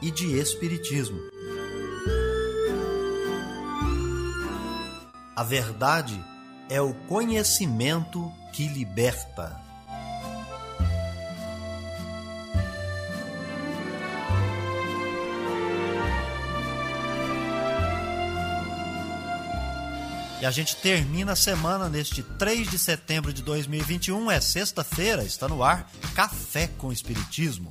e de espiritismo. A verdade é o conhecimento que liberta. E a gente termina a semana neste 3 de setembro de 2021, é sexta-feira, está no ar Café com Espiritismo.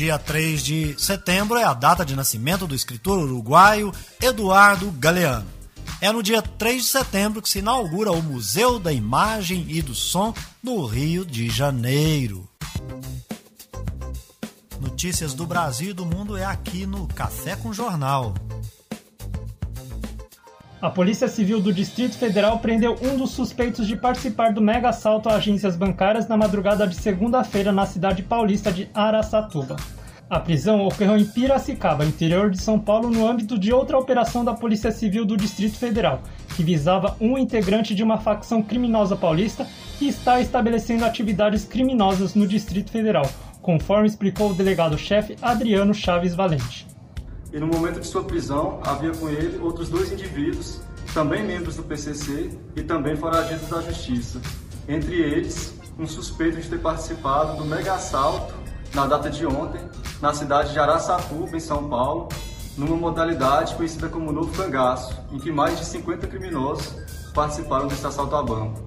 Dia 3 de setembro é a data de nascimento do escritor uruguaio Eduardo Galeano. É no dia 3 de setembro que se inaugura o Museu da Imagem e do Som no Rio de Janeiro. Notícias do Brasil e do mundo é aqui no Café com Jornal. A Polícia Civil do Distrito Federal prendeu um dos suspeitos de participar do mega assalto a agências bancárias na madrugada de segunda-feira na cidade paulista de Araçatuba. A prisão ocorreu em Piracicaba, interior de São Paulo, no âmbito de outra operação da Polícia Civil do Distrito Federal, que visava um integrante de uma facção criminosa paulista que está estabelecendo atividades criminosas no Distrito Federal, conforme explicou o delegado-chefe Adriano Chaves Valente e no momento de sua prisão havia com ele outros dois indivíduos, também membros do PCC e também foragidos da Justiça. Entre eles, um suspeito de ter participado do mega assalto na data de ontem, na cidade de Araçatuba, em São Paulo, numa modalidade conhecida como Novo Cangaço, em que mais de 50 criminosos participaram desse assalto a banco.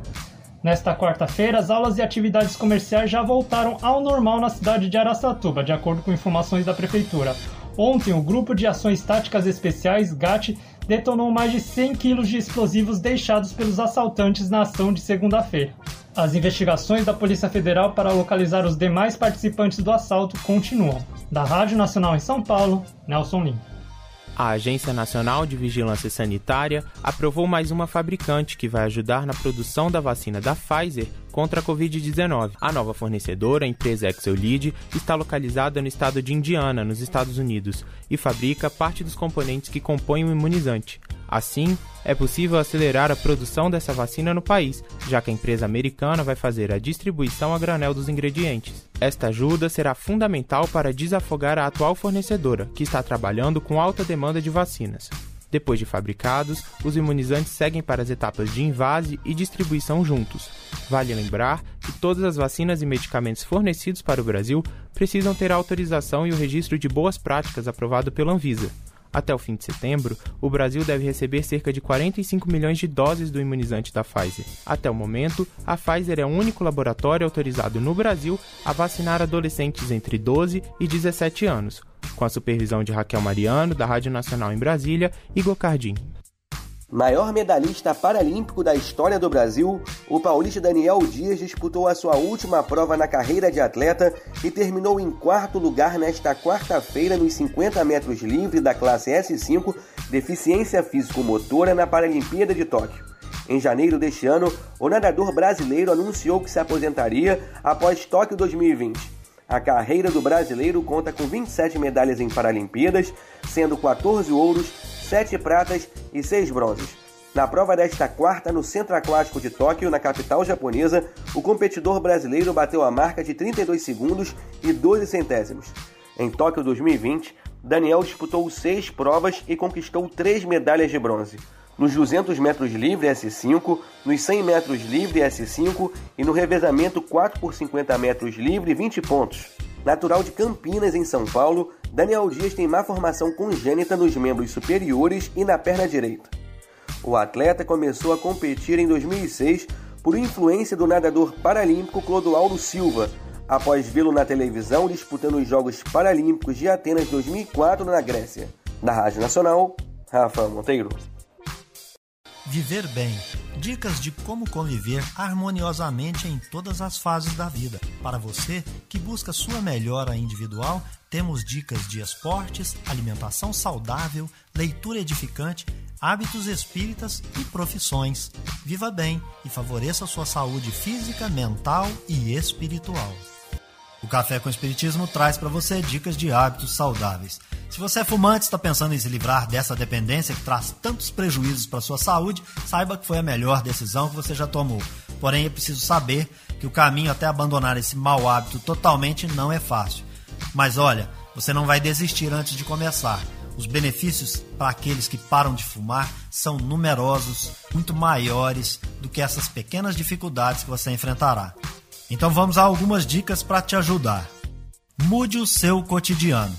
Nesta quarta-feira, as aulas e atividades comerciais já voltaram ao normal na cidade de Araçatuba, de acordo com informações da prefeitura. Ontem, o Grupo de Ações Táticas Especiais, GAT, detonou mais de 100 quilos de explosivos deixados pelos assaltantes na ação de segunda-feira. As investigações da Polícia Federal para localizar os demais participantes do assalto continuam. Da Rádio Nacional em São Paulo, Nelson Lima. A Agência Nacional de Vigilância Sanitária aprovou mais uma fabricante que vai ajudar na produção da vacina da Pfizer contra a Covid-19. A nova fornecedora, a empresa Exelid, está localizada no estado de Indiana, nos Estados Unidos, e fabrica parte dos componentes que compõem o imunizante. Assim, é possível acelerar a produção dessa vacina no país, já que a empresa americana vai fazer a distribuição a granel dos ingredientes. Esta ajuda será fundamental para desafogar a atual fornecedora, que está trabalhando com alta demanda de vacinas. Depois de fabricados, os imunizantes seguem para as etapas de invase e distribuição juntos. Vale lembrar que todas as vacinas e medicamentos fornecidos para o Brasil precisam ter a autorização e o registro de boas práticas aprovado pela Anvisa. Até o fim de setembro, o Brasil deve receber cerca de 45 milhões de doses do imunizante da Pfizer. Até o momento, a Pfizer é o único laboratório autorizado no Brasil a vacinar adolescentes entre 12 e 17 anos, com a supervisão de Raquel Mariano, da Rádio Nacional em Brasília, e Gocardim. Maior medalhista paralímpico da história do Brasil, o paulista Daniel Dias disputou a sua última prova na carreira de atleta e terminou em quarto lugar nesta quarta-feira nos 50 metros livre da classe S5 Deficiência Físico-Motora na Paralimpíada de Tóquio. Em janeiro deste ano, o nadador brasileiro anunciou que se aposentaria após Tóquio 2020. A carreira do brasileiro conta com 27 medalhas em Paralimpíadas, sendo 14 ouros, 7 pratas e 6 bronzes. Na prova desta quarta, no Centro Aquático de Tóquio, na capital japonesa, o competidor brasileiro bateu a marca de 32 segundos e 12 centésimos. Em Tóquio 2020, Daniel disputou seis provas e conquistou três medalhas de bronze. Nos 200 metros livre S5, nos 100 metros livre S5 e no revezamento 4 por 50 metros livre 20 pontos. Natural de Campinas, em São Paulo, Daniel Dias tem má formação congênita nos membros superiores e na perna direita. O atleta começou a competir em 2006 por influência do nadador paralímpico Clodoaldo Silva, após vê-lo na televisão disputando os Jogos Paralímpicos de Atenas 2004 na Grécia. Da Rádio Nacional, Rafa Monteiro. Viver bem. Dicas de como conviver harmoniosamente em todas as fases da vida. Para você que busca sua melhora individual, temos dicas de esportes, alimentação saudável, leitura edificante, hábitos espíritas e profissões. Viva bem e favoreça sua saúde física, mental e espiritual. O Café com Espiritismo traz para você dicas de hábitos saudáveis. Se você é fumante e está pensando em se livrar dessa dependência que traz tantos prejuízos para sua saúde, saiba que foi a melhor decisão que você já tomou. Porém, é preciso saber que o caminho até abandonar esse mau hábito totalmente não é fácil. Mas olha, você não vai desistir antes de começar. Os benefícios para aqueles que param de fumar são numerosos, muito maiores do que essas pequenas dificuldades que você enfrentará. Então vamos a algumas dicas para te ajudar. Mude o seu cotidiano.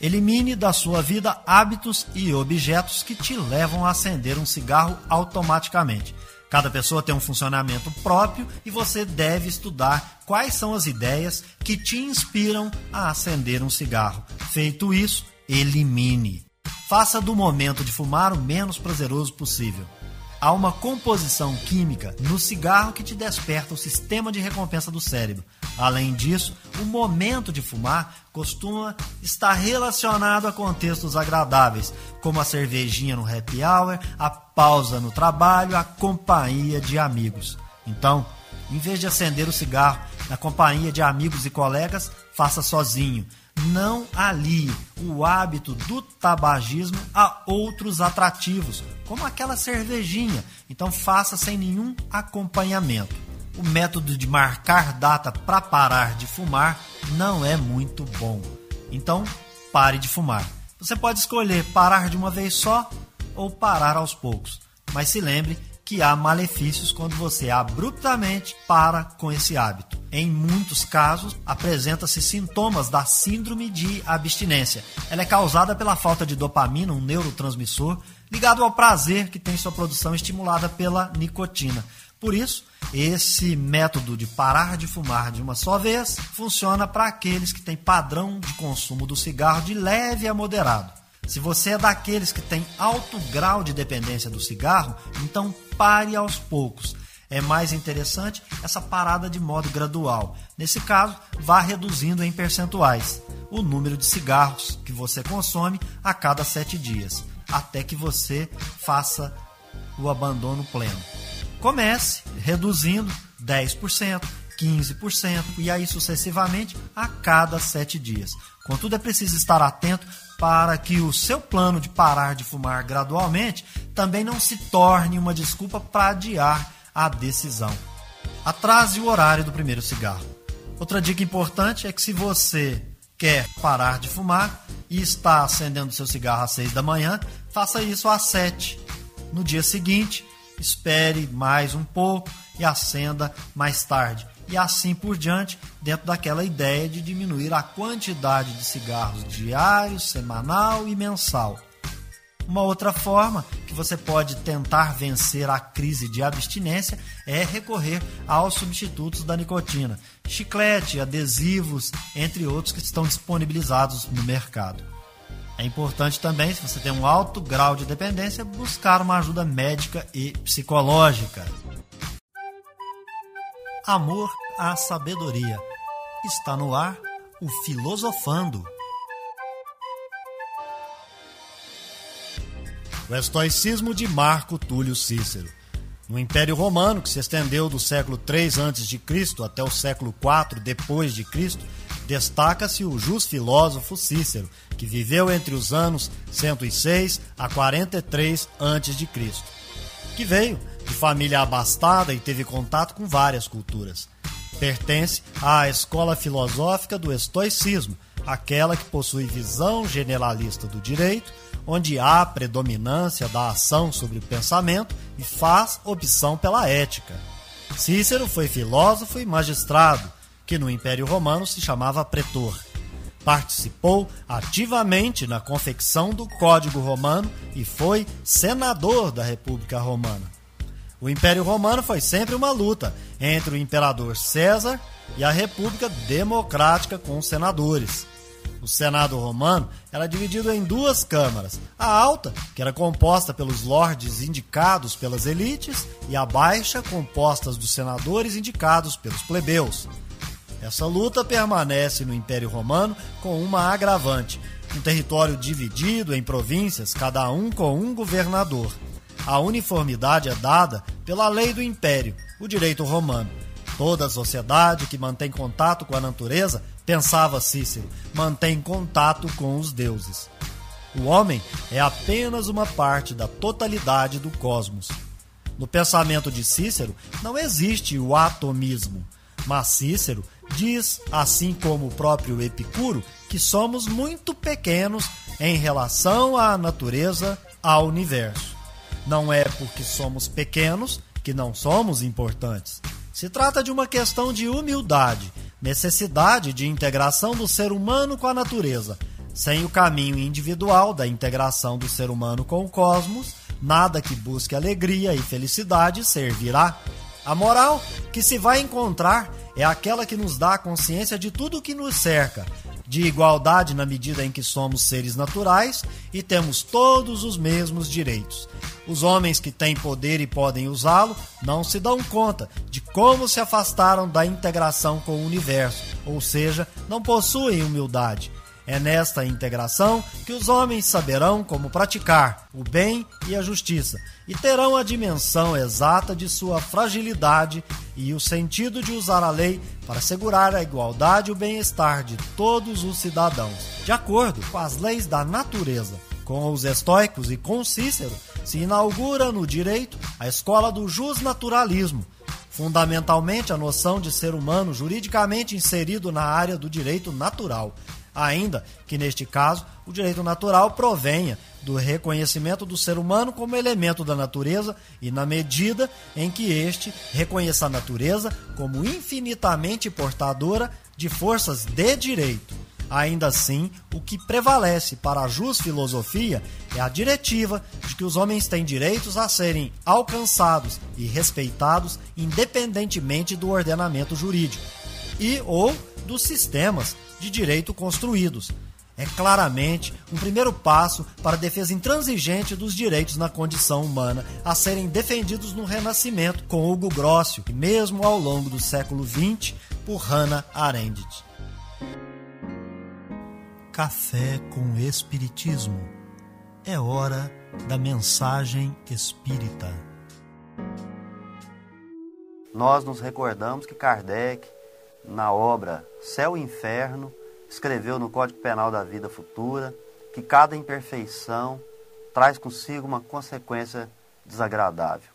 Elimine da sua vida hábitos e objetos que te levam a acender um cigarro automaticamente. Cada pessoa tem um funcionamento próprio e você deve estudar quais são as ideias que te inspiram a acender um cigarro. Feito isso, elimine. Faça do momento de fumar o menos prazeroso possível há uma composição química no cigarro que te desperta o sistema de recompensa do cérebro. Além disso, o momento de fumar costuma estar relacionado a contextos agradáveis, como a cervejinha no happy hour, a pausa no trabalho, a companhia de amigos. Então, em vez de acender o cigarro na companhia de amigos e colegas, faça sozinho não alie o hábito do tabagismo a outros atrativos, como aquela cervejinha. Então faça sem nenhum acompanhamento. O método de marcar data para parar de fumar não é muito bom. Então, pare de fumar. Você pode escolher parar de uma vez só ou parar aos poucos. Mas se lembre que há malefícios quando você abruptamente para com esse hábito. Em muitos casos, apresenta-se sintomas da síndrome de abstinência. Ela é causada pela falta de dopamina, um neurotransmissor ligado ao prazer que tem sua produção estimulada pela nicotina. Por isso, esse método de parar de fumar de uma só vez funciona para aqueles que têm padrão de consumo do cigarro de leve a moderado. Se você é daqueles que tem alto grau de dependência do cigarro, então pare aos poucos. É mais interessante essa parada de modo gradual. Nesse caso, vá reduzindo em percentuais o número de cigarros que você consome a cada sete dias, até que você faça o abandono pleno. Comece reduzindo 10%, 15% e aí sucessivamente a cada sete dias. Contudo, é preciso estar atento para que o seu plano de parar de fumar gradualmente também não se torne uma desculpa para adiar a decisão. Atrase o horário do primeiro cigarro. Outra dica importante é que se você quer parar de fumar e está acendendo seu cigarro às 6 da manhã, faça isso às 7. No dia seguinte, espere mais um pouco e acenda mais tarde e assim por diante, dentro daquela ideia de diminuir a quantidade de cigarros diários, semanal e mensal. Uma outra forma que você pode tentar vencer a crise de abstinência é recorrer aos substitutos da nicotina, chiclete, adesivos, entre outros que estão disponibilizados no mercado. É importante também, se você tem um alto grau de dependência, buscar uma ajuda médica e psicológica. Amor à sabedoria. Está no ar o Filosofando. O estoicismo de Marco Túlio Cícero. No Império Romano, que se estendeu do século 3 a.C. até o século 4 depois de Cristo, destaca-se o jus filósofo Cícero, que viveu entre os anos 106 a 43 a.C., que veio de família abastada e teve contato com várias culturas. Pertence à escola filosófica do estoicismo, aquela que possui visão generalista do direito, onde há predominância da ação sobre o pensamento e faz opção pela ética. Cícero foi filósofo e magistrado, que no Império Romano se chamava pretor. Participou ativamente na confecção do Código Romano e foi senador da República Romana. O Império Romano foi sempre uma luta entre o imperador César e a República Democrática com os senadores. O Senado romano era dividido em duas câmaras: a alta, que era composta pelos lordes indicados pelas elites, e a baixa, composta dos senadores indicados pelos plebeus. Essa luta permanece no Império Romano com uma agravante: um território dividido em províncias, cada um com um governador. A uniformidade é dada pela lei do Império, o direito romano. Toda sociedade que mantém contato com a natureza, pensava Cícero, mantém contato com os deuses. O homem é apenas uma parte da totalidade do cosmos. No pensamento de Cícero não existe o atomismo, mas Cícero diz, assim como o próprio Epicuro, que somos muito pequenos em relação à natureza, ao universo. Não é porque somos pequenos que não somos importantes. Se trata de uma questão de humildade, necessidade de integração do ser humano com a natureza. Sem o caminho individual da integração do ser humano com o cosmos, nada que busque alegria e felicidade servirá. A moral que se vai encontrar é aquela que nos dá a consciência de tudo o que nos cerca, de igualdade na medida em que somos seres naturais e temos todos os mesmos direitos. Os homens que têm poder e podem usá-lo não se dão conta de como se afastaram da integração com o universo, ou seja, não possuem humildade é nesta integração que os homens saberão como praticar o bem e a justiça e terão a dimensão exata de sua fragilidade e o sentido de usar a lei para assegurar a igualdade e o bem-estar de todos os cidadãos, de acordo com as leis da natureza. Com os estoicos e com Cícero, se inaugura no direito a escola do justnaturalismo, fundamentalmente a noção de ser humano juridicamente inserido na área do direito natural, ainda que neste caso o direito natural provenha do reconhecimento do ser humano como elemento da natureza e na medida em que este reconheça a natureza como infinitamente portadora de forças de direito. Ainda assim, o que prevalece para a jus filosofia é a diretiva de que os homens têm direitos a serem alcançados e respeitados independentemente do ordenamento jurídico e ou dos sistemas de direito construídos. É claramente um primeiro passo para a defesa intransigente dos direitos na condição humana a serem defendidos no Renascimento com Hugo Grossio e mesmo ao longo do século XX por Hannah Arendt. Café com Espiritismo. É hora da mensagem espírita. Nós nos recordamos que Kardec na obra Céu e Inferno, escreveu no Código Penal da Vida Futura que cada imperfeição traz consigo uma consequência desagradável.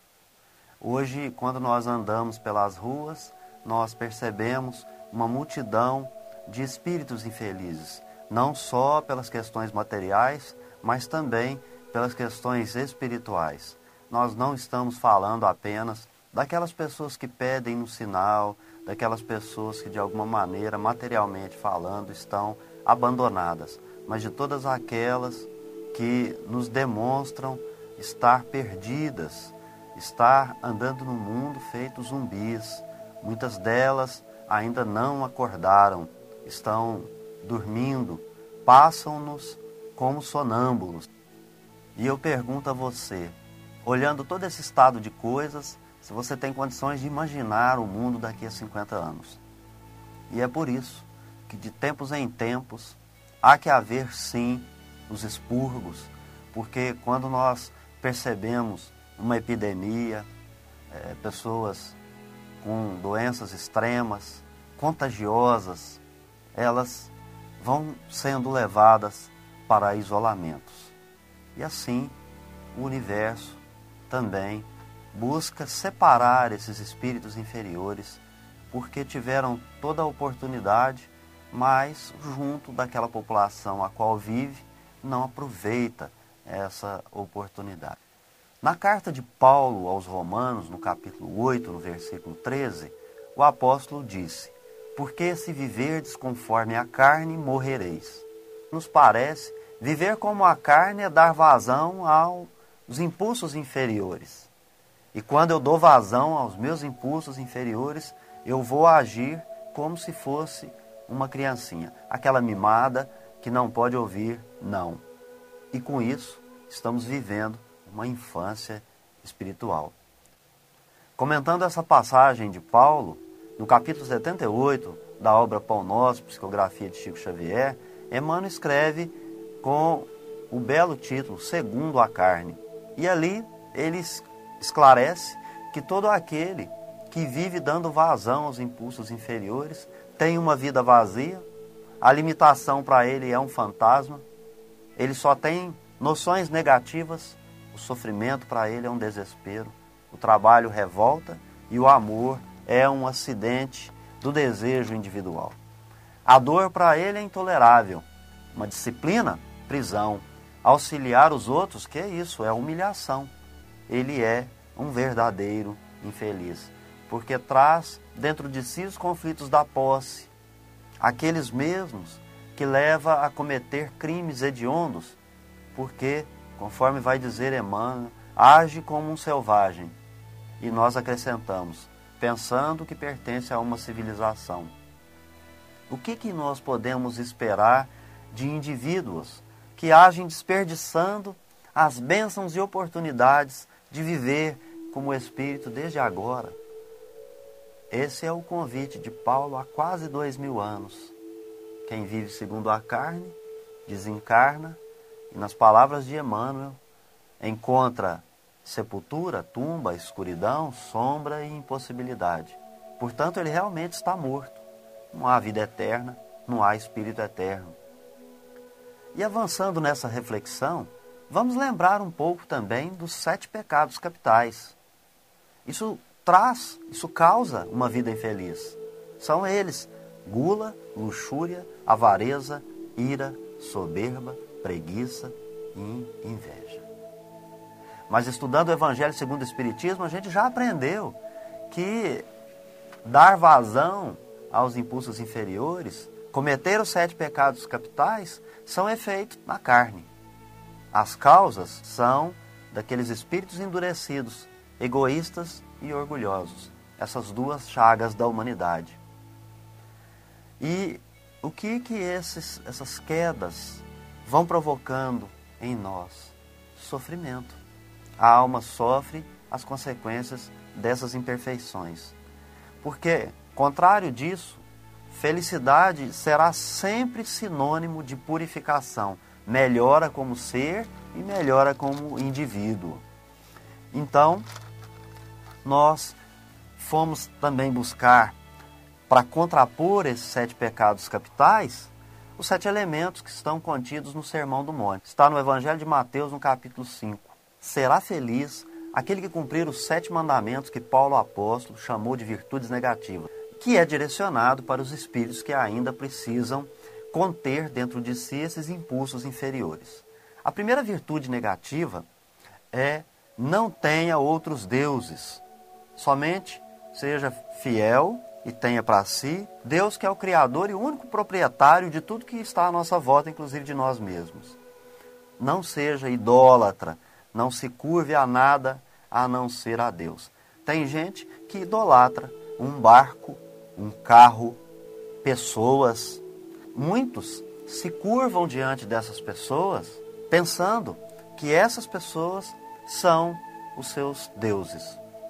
Hoje, quando nós andamos pelas ruas, nós percebemos uma multidão de espíritos infelizes, não só pelas questões materiais, mas também pelas questões espirituais. Nós não estamos falando apenas daquelas pessoas que pedem no sinal, daquelas pessoas que de alguma maneira, materialmente falando, estão abandonadas, mas de todas aquelas que nos demonstram estar perdidas, estar andando no mundo feito zumbis. Muitas delas ainda não acordaram, estão dormindo, passam-nos como sonâmbulos. E eu pergunto a você, olhando todo esse estado de coisas, se você tem condições de imaginar o mundo daqui a 50 anos. E é por isso que de tempos em tempos há que haver sim os expurgos, porque quando nós percebemos uma epidemia, é, pessoas com doenças extremas, contagiosas, elas vão sendo levadas para isolamentos. E assim o universo também busca separar esses espíritos inferiores, porque tiveram toda a oportunidade, mas junto daquela população a qual vive, não aproveita essa oportunidade. Na carta de Paulo aos Romanos, no capítulo 8, no versículo 13, o apóstolo disse: porque se viverdes conforme a carne, morrereis. Nos parece, viver como a carne é dar vazão aos impulsos inferiores. E quando eu dou vazão aos meus impulsos inferiores, eu vou agir como se fosse uma criancinha, aquela mimada que não pode ouvir não. E com isso, estamos vivendo uma infância espiritual. Comentando essa passagem de Paulo, no capítulo 78 da obra Pão Nosso, Psicografia de Chico Xavier, Emmanuel escreve com o belo título Segundo a Carne. E ali ele esclarece que todo aquele que vive dando vazão aos impulsos inferiores tem uma vida vazia, a limitação para ele é um fantasma, ele só tem noções negativas, o sofrimento para ele é um desespero, o trabalho revolta e o amor é um acidente do desejo individual. A dor para ele é intolerável. Uma disciplina, prisão. Auxiliar os outros, que é isso? É humilhação. Ele é um verdadeiro infeliz, porque traz dentro de si os conflitos da posse, aqueles mesmos que leva a cometer crimes hediondos, porque, conforme vai dizer Emmanuel, age como um selvagem. E nós acrescentamos, pensando que pertence a uma civilização. O que, que nós podemos esperar de indivíduos que agem desperdiçando as bênçãos e oportunidades de viver como espírito desde agora? Esse é o convite de Paulo há quase dois mil anos. Quem vive segundo a carne, desencarna, e nas palavras de Emmanuel, encontra sepultura, tumba, escuridão, sombra e impossibilidade. Portanto, ele realmente está morto. Não há vida eterna, não há espírito eterno. E avançando nessa reflexão, vamos lembrar um pouco também dos sete pecados capitais. Isso traz, isso causa uma vida infeliz. São eles: gula, luxúria, avareza, ira, soberba, preguiça e inveja. Mas estudando o Evangelho segundo o Espiritismo, a gente já aprendeu que dar vazão aos impulsos inferiores, cometer os sete pecados capitais, são efeitos na carne. As causas são daqueles espíritos endurecidos, egoístas e orgulhosos, essas duas chagas da humanidade. E o que que esses, essas quedas vão provocando em nós? Sofrimento a alma sofre as consequências dessas imperfeições. Porque, contrário disso, felicidade será sempre sinônimo de purificação, melhora como ser e melhora como indivíduo. Então, nós fomos também buscar, para contrapor esses sete pecados capitais, os sete elementos que estão contidos no Sermão do Monte. Está no Evangelho de Mateus, no capítulo 5 será feliz aquele que cumprir os sete mandamentos que Paulo apóstolo chamou de virtudes negativas, que é direcionado para os espíritos que ainda precisam conter dentro de si esses impulsos inferiores. A primeira virtude negativa é não tenha outros deuses, somente seja fiel e tenha para si Deus que é o Criador e o único proprietário de tudo que está à nossa volta, inclusive de nós mesmos. Não seja idólatra, não se curve a nada a não ser a Deus. Tem gente que idolatra um barco, um carro, pessoas. Muitos se curvam diante dessas pessoas pensando que essas pessoas são os seus deuses.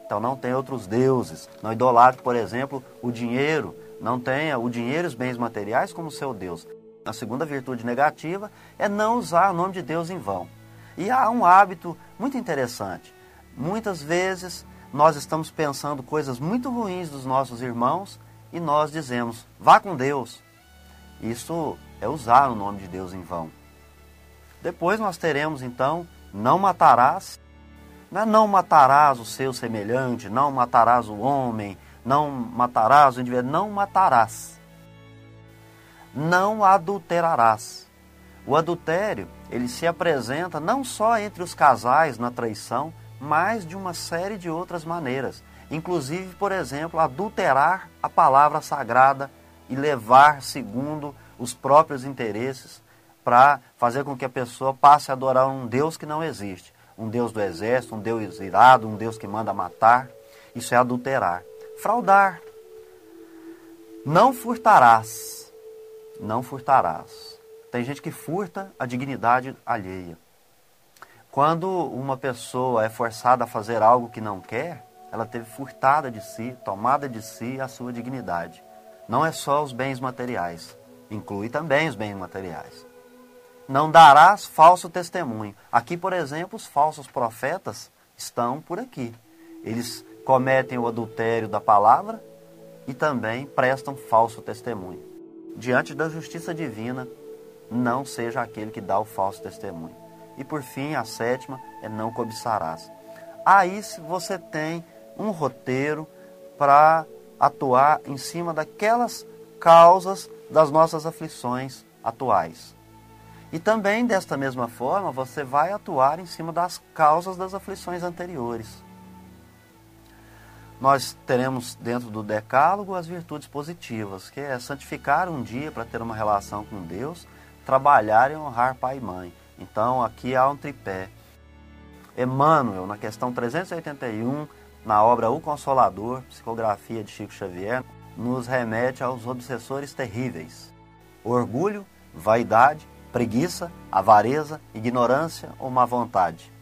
Então não tem outros deuses. Não idolatre, por exemplo, o dinheiro. Não tenha o dinheiro e os bens materiais como seu Deus. A segunda virtude negativa é não usar o nome de Deus em vão. E há um hábito muito interessante. Muitas vezes nós estamos pensando coisas muito ruins dos nossos irmãos e nós dizemos, vá com Deus. Isso é usar o nome de Deus em vão. Depois nós teremos então, não matarás. Não, é não matarás o seu semelhante, não matarás o homem, não matarás o indivíduo, não matarás. Não adulterarás. O adultério, ele se apresenta não só entre os casais na traição, mas de uma série de outras maneiras. Inclusive, por exemplo, adulterar a palavra sagrada e levar segundo os próprios interesses para fazer com que a pessoa passe a adorar um Deus que não existe. Um Deus do exército, um Deus irado, um Deus que manda matar. Isso é adulterar. Fraudar. Não furtarás. Não furtarás. Tem gente que furta a dignidade alheia. Quando uma pessoa é forçada a fazer algo que não quer, ela teve furtada de si, tomada de si a sua dignidade. Não é só os bens materiais, inclui também os bens materiais. Não darás falso testemunho. Aqui, por exemplo, os falsos profetas estão por aqui. Eles cometem o adultério da palavra e também prestam falso testemunho. Diante da justiça divina, não seja aquele que dá o falso testemunho. E por fim, a sétima é não cobiçarás. Aí você tem um roteiro para atuar em cima daquelas causas das nossas aflições atuais. E também, desta mesma forma, você vai atuar em cima das causas das aflições anteriores. Nós teremos dentro do decálogo as virtudes positivas, que é santificar um dia para ter uma relação com Deus, trabalhar e honrar pai e mãe. Então aqui há um tripé. Emmanuel, na questão 381, na obra O Consolador, psicografia de Chico Xavier, nos remete aos obsessores terríveis: orgulho, vaidade, preguiça, avareza, ignorância ou má vontade.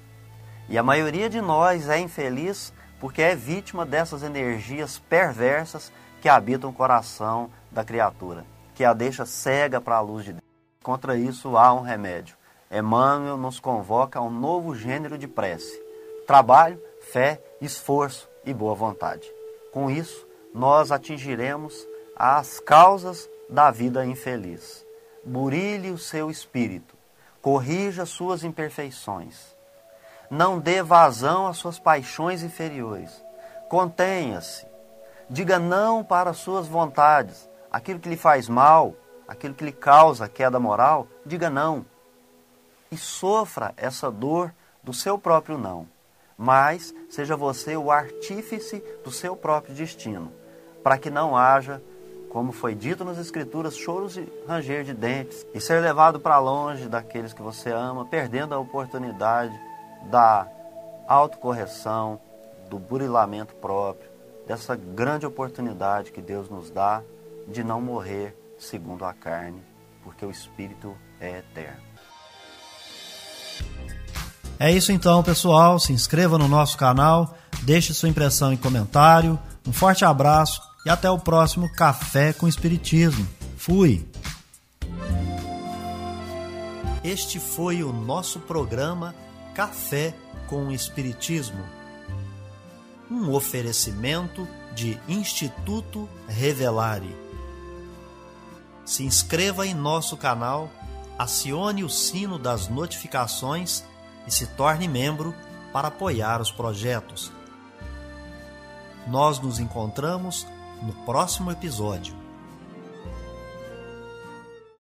E a maioria de nós é infeliz porque é vítima dessas energias perversas que habitam o coração da criatura, que a deixa cega para a luz de Deus. Contra isso há um remédio. Emmanuel nos convoca a um novo gênero de prece: trabalho, fé, esforço e boa vontade. Com isso, nós atingiremos as causas da vida infeliz. Burilhe o seu espírito, corrija suas imperfeições. Não dê vazão às suas paixões inferiores. Contenha-se. Diga não para suas vontades. Aquilo que lhe faz mal, aquilo que lhe causa queda moral, diga não. E sofra essa dor do seu próprio não. Mas seja você o artífice do seu próprio destino, para que não haja, como foi dito nas Escrituras, choros e ranger de dentes, e ser levado para longe daqueles que você ama, perdendo a oportunidade da autocorreção, do burilamento próprio, dessa grande oportunidade que Deus nos dá de não morrer segundo a carne, porque o Espírito é eterno. É isso então, pessoal. Se inscreva no nosso canal, deixe sua impressão em comentário. Um forte abraço e até o próximo Café com Espiritismo. Fui! Este foi o nosso programa Café com Espiritismo. Um oferecimento de Instituto Revelare. Se inscreva em nosso canal, acione o sino das notificações e se torne membro para apoiar os projetos. Nós nos encontramos no próximo episódio.